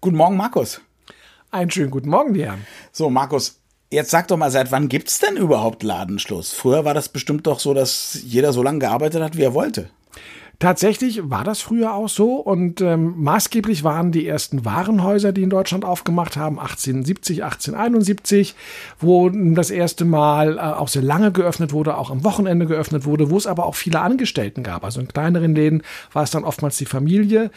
Guten Morgen, Markus. Einen schönen guten Morgen dir. So, Markus, jetzt sag doch mal, seit wann gibt's denn überhaupt Ladenschluss? Früher war das bestimmt doch so, dass jeder so lange gearbeitet hat, wie er wollte. Tatsächlich war das früher auch so und ähm, maßgeblich waren die ersten Warenhäuser, die in Deutschland aufgemacht haben, 1870, 1871, wo das erste Mal äh, auch sehr lange geöffnet wurde, auch am Wochenende geöffnet wurde, wo es aber auch viele Angestellten gab. Also in kleineren Läden war es dann oftmals die Familie,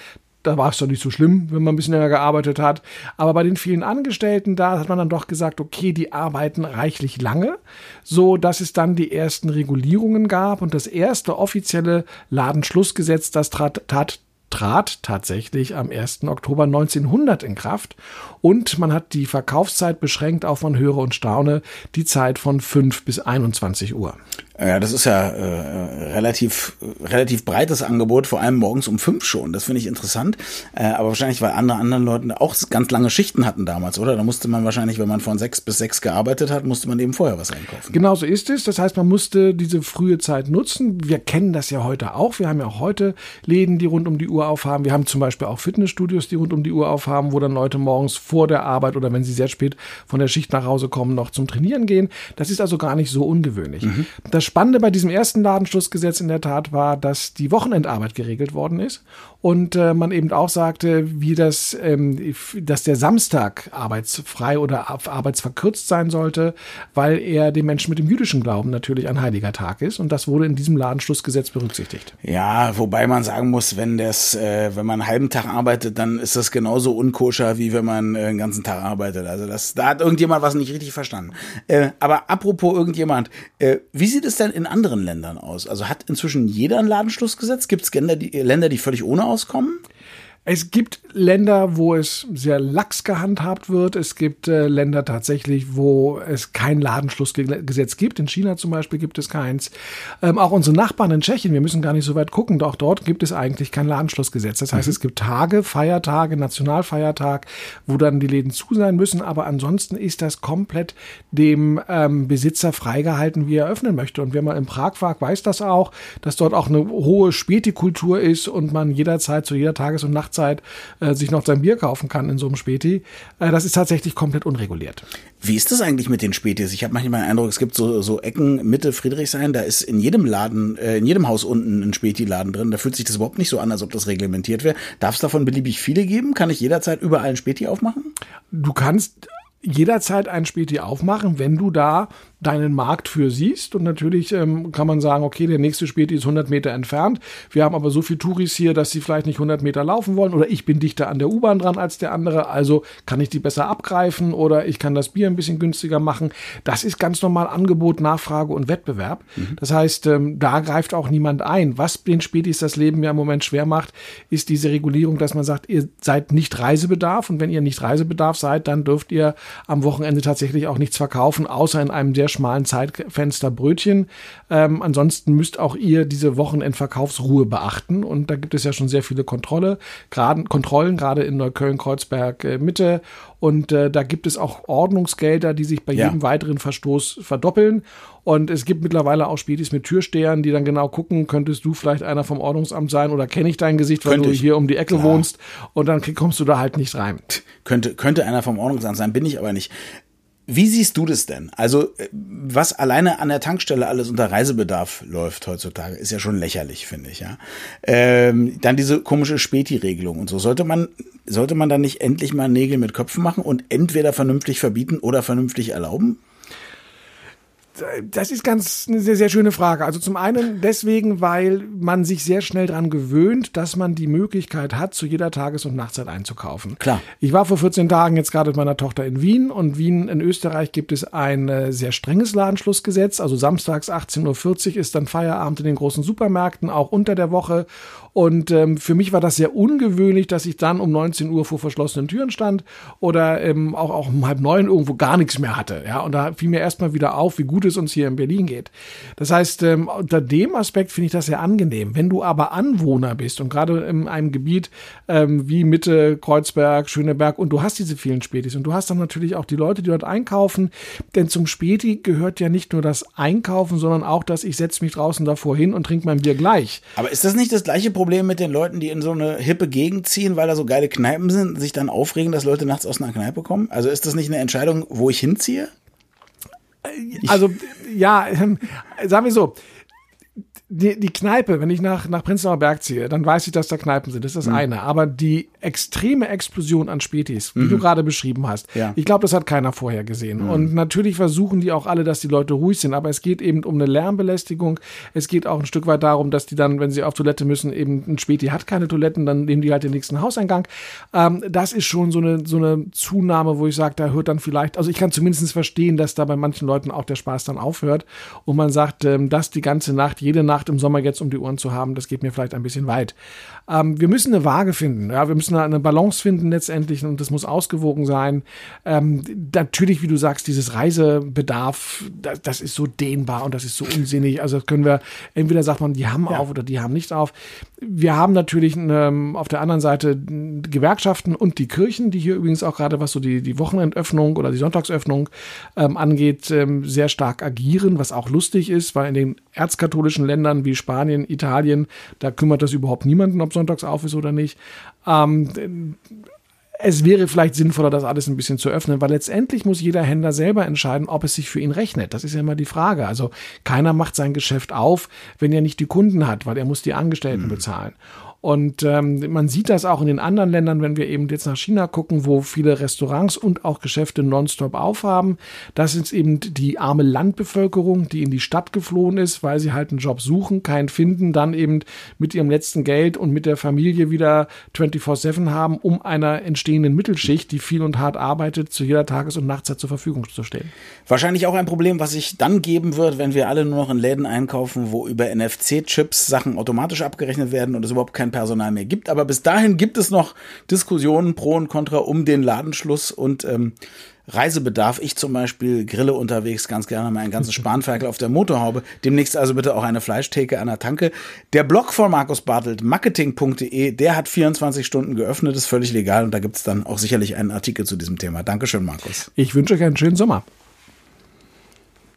da war es doch nicht so schlimm, wenn man ein bisschen länger gearbeitet hat. Aber bei den vielen Angestellten, da hat man dann doch gesagt, okay, die arbeiten reichlich lange, so dass es dann die ersten Regulierungen gab und das erste offizielle Ladenschlussgesetz, das trat, tat, trat tatsächlich am 1. Oktober 1900 in Kraft und man hat die Verkaufszeit beschränkt auf, man höre und staune, die Zeit von 5 bis 21 Uhr. Ja, das ist ja äh, relativ relativ breites Angebot, vor allem morgens um fünf schon. Das finde ich interessant. Äh, aber wahrscheinlich, weil andere anderen Leute auch ganz lange Schichten hatten damals, oder? Da musste man wahrscheinlich, wenn man von sechs bis sechs gearbeitet hat, musste man eben vorher was einkaufen. Genau so ist es. Das heißt, man musste diese frühe Zeit nutzen. Wir kennen das ja heute auch. Wir haben ja auch heute Läden, die rund um die Uhr aufhaben. Wir haben zum Beispiel auch Fitnessstudios, die rund um die Uhr aufhaben, wo dann Leute morgens vor der Arbeit oder wenn sie sehr spät von der Schicht nach Hause kommen, noch zum Trainieren gehen. Das ist also gar nicht so ungewöhnlich. Mhm. Das Spannende bei diesem ersten Ladenschlussgesetz in der Tat war, dass die Wochenendarbeit geregelt worden ist und äh, man eben auch sagte, wie das, ähm, dass der Samstag arbeitsfrei oder arbeitsverkürzt sein sollte, weil er den Menschen mit dem jüdischen Glauben natürlich ein heiliger Tag ist und das wurde in diesem Ladenschlussgesetz berücksichtigt. Ja, wobei man sagen muss, wenn das, äh, wenn man einen halben Tag arbeitet, dann ist das genauso unkoscher, wie wenn man äh, einen ganzen Tag arbeitet. Also das, da hat irgendjemand was nicht richtig verstanden. Äh, aber apropos irgendjemand, äh, wie sieht es denn in anderen Ländern aus? Also hat inzwischen jeder ein Ladenschlussgesetz? Gibt es Länder, die völlig ohne auskommen? Es gibt Länder, wo es sehr lax gehandhabt wird. Es gibt äh, Länder tatsächlich, wo es kein Ladenschlussgesetz gibt. In China zum Beispiel gibt es keins. Ähm, auch unsere Nachbarn in Tschechien, wir müssen gar nicht so weit gucken, doch dort gibt es eigentlich kein Ladenschlussgesetz. Das heißt, mhm. es gibt Tage, Feiertage, Nationalfeiertag, wo dann die Läden zu sein müssen. Aber ansonsten ist das komplett dem ähm, Besitzer freigehalten, wie er öffnen möchte. Und wer mal in Prag war, weiß das auch, dass dort auch eine hohe Spätikultur ist und man jederzeit zu jeder Tages- und Nacht Nachtzeit äh, sich noch sein Bier kaufen kann in so einem Späti. Äh, das ist tatsächlich komplett unreguliert. Wie ist das eigentlich mit den Spätis? Ich habe manchmal den Eindruck, es gibt so, so Ecken Mitte Friedrichshain, da ist in jedem Laden, äh, in jedem Haus unten ein Späti-Laden drin. Da fühlt sich das überhaupt nicht so an, als ob das reglementiert wäre. Darf es davon beliebig viele geben? Kann ich jederzeit überall ein Späti aufmachen? Du kannst jederzeit ein Späti aufmachen, wenn du da deinen Markt für siehst. Und natürlich ähm, kann man sagen, okay, der nächste Späti ist 100 Meter entfernt. Wir haben aber so viel Touris hier, dass sie vielleicht nicht 100 Meter laufen wollen. Oder ich bin dichter an der U-Bahn dran als der andere. Also kann ich die besser abgreifen oder ich kann das Bier ein bisschen günstiger machen. Das ist ganz normal Angebot, Nachfrage und Wettbewerb. Mhm. Das heißt, ähm, da greift auch niemand ein. Was den Spätis das Leben ja im Moment schwer macht, ist diese Regulierung, dass man sagt, ihr seid nicht Reisebedarf. Und wenn ihr nicht Reisebedarf seid, dann dürft ihr am Wochenende tatsächlich auch nichts verkaufen, außer in einem sehr schmalen Zeitfenster Brötchen. Ähm, ansonsten müsst auch ihr diese Wochenendverkaufsruhe beachten. Und da gibt es ja schon sehr viele Kontrolle, grad, Kontrollen, gerade in Neukölln-Kreuzberg äh, Mitte. Und äh, da gibt es auch Ordnungsgelder, die sich bei ja. jedem weiteren Verstoß verdoppeln. Und es gibt mittlerweile auch Spätis mit Türstehern, die dann genau gucken, könntest du vielleicht einer vom Ordnungsamt sein oder kenne ich dein Gesicht, weil könnte du hier um die Ecke Klar. wohnst und dann kommst du da halt nicht rein. Könnte, könnte einer vom Ordnungsamt sein, bin ich aber nicht. Wie siehst du das denn? Also, äh, was alleine an der Tankstelle alles unter Reisebedarf läuft heutzutage, ist ja schon lächerlich, finde ich, ja. Ähm, dann diese komische Späti-Regelung und so. Sollte man, sollte man dann nicht endlich mal Nägel mit Köpfen machen und entweder vernünftig verbieten oder vernünftig erlauben? Das ist ganz eine sehr, sehr schöne Frage. Also zum einen deswegen, weil man sich sehr schnell daran gewöhnt, dass man die Möglichkeit hat, zu jeder Tages- und Nachtzeit einzukaufen. Klar. Ich war vor 14 Tagen jetzt gerade mit meiner Tochter in Wien und Wien in Österreich gibt es ein äh, sehr strenges Ladenschlussgesetz. Also samstags 18.40 Uhr ist dann Feierabend in den großen Supermärkten, auch unter der Woche. Und ähm, für mich war das sehr ungewöhnlich, dass ich dann um 19 Uhr vor verschlossenen Türen stand oder ähm, auch, auch um halb neun irgendwo gar nichts mehr hatte. Ja, und da fiel mir erstmal wieder auf, wie gut es uns hier in Berlin geht. Das heißt, ähm, unter dem Aspekt finde ich das sehr angenehm. Wenn du aber Anwohner bist und gerade in einem Gebiet ähm, wie Mitte, Kreuzberg, Schöneberg und du hast diese vielen Spätis und du hast dann natürlich auch die Leute, die dort einkaufen, denn zum Späti gehört ja nicht nur das Einkaufen, sondern auch, dass ich setze mich draußen davor hin und trinke mein Bier gleich. Aber ist das nicht das gleiche Problem? Problem mit den Leuten, die in so eine hippe Gegend ziehen, weil da so geile Kneipen sind, sich dann aufregen, dass Leute nachts aus einer Kneipe kommen? Also ist das nicht eine Entscheidung, wo ich hinziehe? Also, ja, sagen wir so, die, die Kneipe, wenn ich nach, nach Prenzlauer Berg ziehe, dann weiß ich, dass da Kneipen sind. Das ist das mhm. eine. Aber die extreme Explosion an Spätis, wie mhm. du gerade beschrieben hast, ja. ich glaube, das hat keiner vorher gesehen. Mhm. Und natürlich versuchen die auch alle, dass die Leute ruhig sind. Aber es geht eben um eine Lärmbelästigung. Es geht auch ein Stück weit darum, dass die dann, wenn sie auf Toilette müssen, eben ein Späti hat keine Toiletten, dann nehmen die halt den nächsten Hauseingang. Ähm, das ist schon so eine, so eine Zunahme, wo ich sage, da hört dann vielleicht, also ich kann zumindest verstehen, dass da bei manchen Leuten auch der Spaß dann aufhört und man sagt, ähm, dass die ganze Nacht, jede Nacht im Sommer jetzt um die Ohren zu haben, das geht mir vielleicht ein bisschen weit. Ähm, wir müssen eine Waage finden. Ja, wir müssen eine Balance finden letztendlich und das muss ausgewogen sein. Ähm, natürlich, wie du sagst, dieses Reisebedarf, das, das, ist so dehnbar und das ist so unsinnig. Also das können wir, entweder sagt man, die haben ja. auf oder die haben nicht auf. Wir haben natürlich eine, auf der anderen Seite Gewerkschaften und die Kirchen, die hier übrigens auch gerade, was so die, die Wochenendöffnung oder die Sonntagsöffnung ähm, angeht, ähm, sehr stark agieren, was auch lustig ist, weil in den erzkatholischen Ländern wie Spanien, Italien, da kümmert das überhaupt niemanden, ob sonntags auf ist oder nicht. Ähm, es wäre vielleicht sinnvoller, das alles ein bisschen zu öffnen, weil letztendlich muss jeder Händler selber entscheiden, ob es sich für ihn rechnet. Das ist ja immer die Frage. Also keiner macht sein Geschäft auf, wenn er nicht die Kunden hat, weil er muss die Angestellten mhm. bezahlen. Und ähm, man sieht das auch in den anderen Ländern, wenn wir eben jetzt nach China gucken, wo viele Restaurants und auch Geschäfte nonstop aufhaben. Das ist eben die arme Landbevölkerung, die in die Stadt geflohen ist, weil sie halt einen Job suchen, keinen finden, dann eben mit ihrem letzten Geld und mit der Familie wieder 24-7 haben, um einer entstehenden Mittelschicht, die viel und hart arbeitet, zu jeder Tages- und Nachtzeit zur Verfügung zu stehen. Wahrscheinlich auch ein Problem, was sich dann geben wird, wenn wir alle nur noch in Läden einkaufen, wo über NFC-Chips Sachen automatisch abgerechnet werden und es überhaupt kein Personal mehr gibt. Aber bis dahin gibt es noch Diskussionen pro und contra um den Ladenschluss und ähm, Reisebedarf. Ich zum Beispiel grille unterwegs ganz gerne mal einen ganzen Spanferkel auf der Motorhaube. Demnächst also bitte auch eine Fleischtheke an der Tanke. Der Blog von Markus Bartelt, marketing.de, der hat 24 Stunden geöffnet, ist völlig legal und da gibt es dann auch sicherlich einen Artikel zu diesem Thema. Dankeschön, Markus. Ich wünsche euch einen schönen Sommer.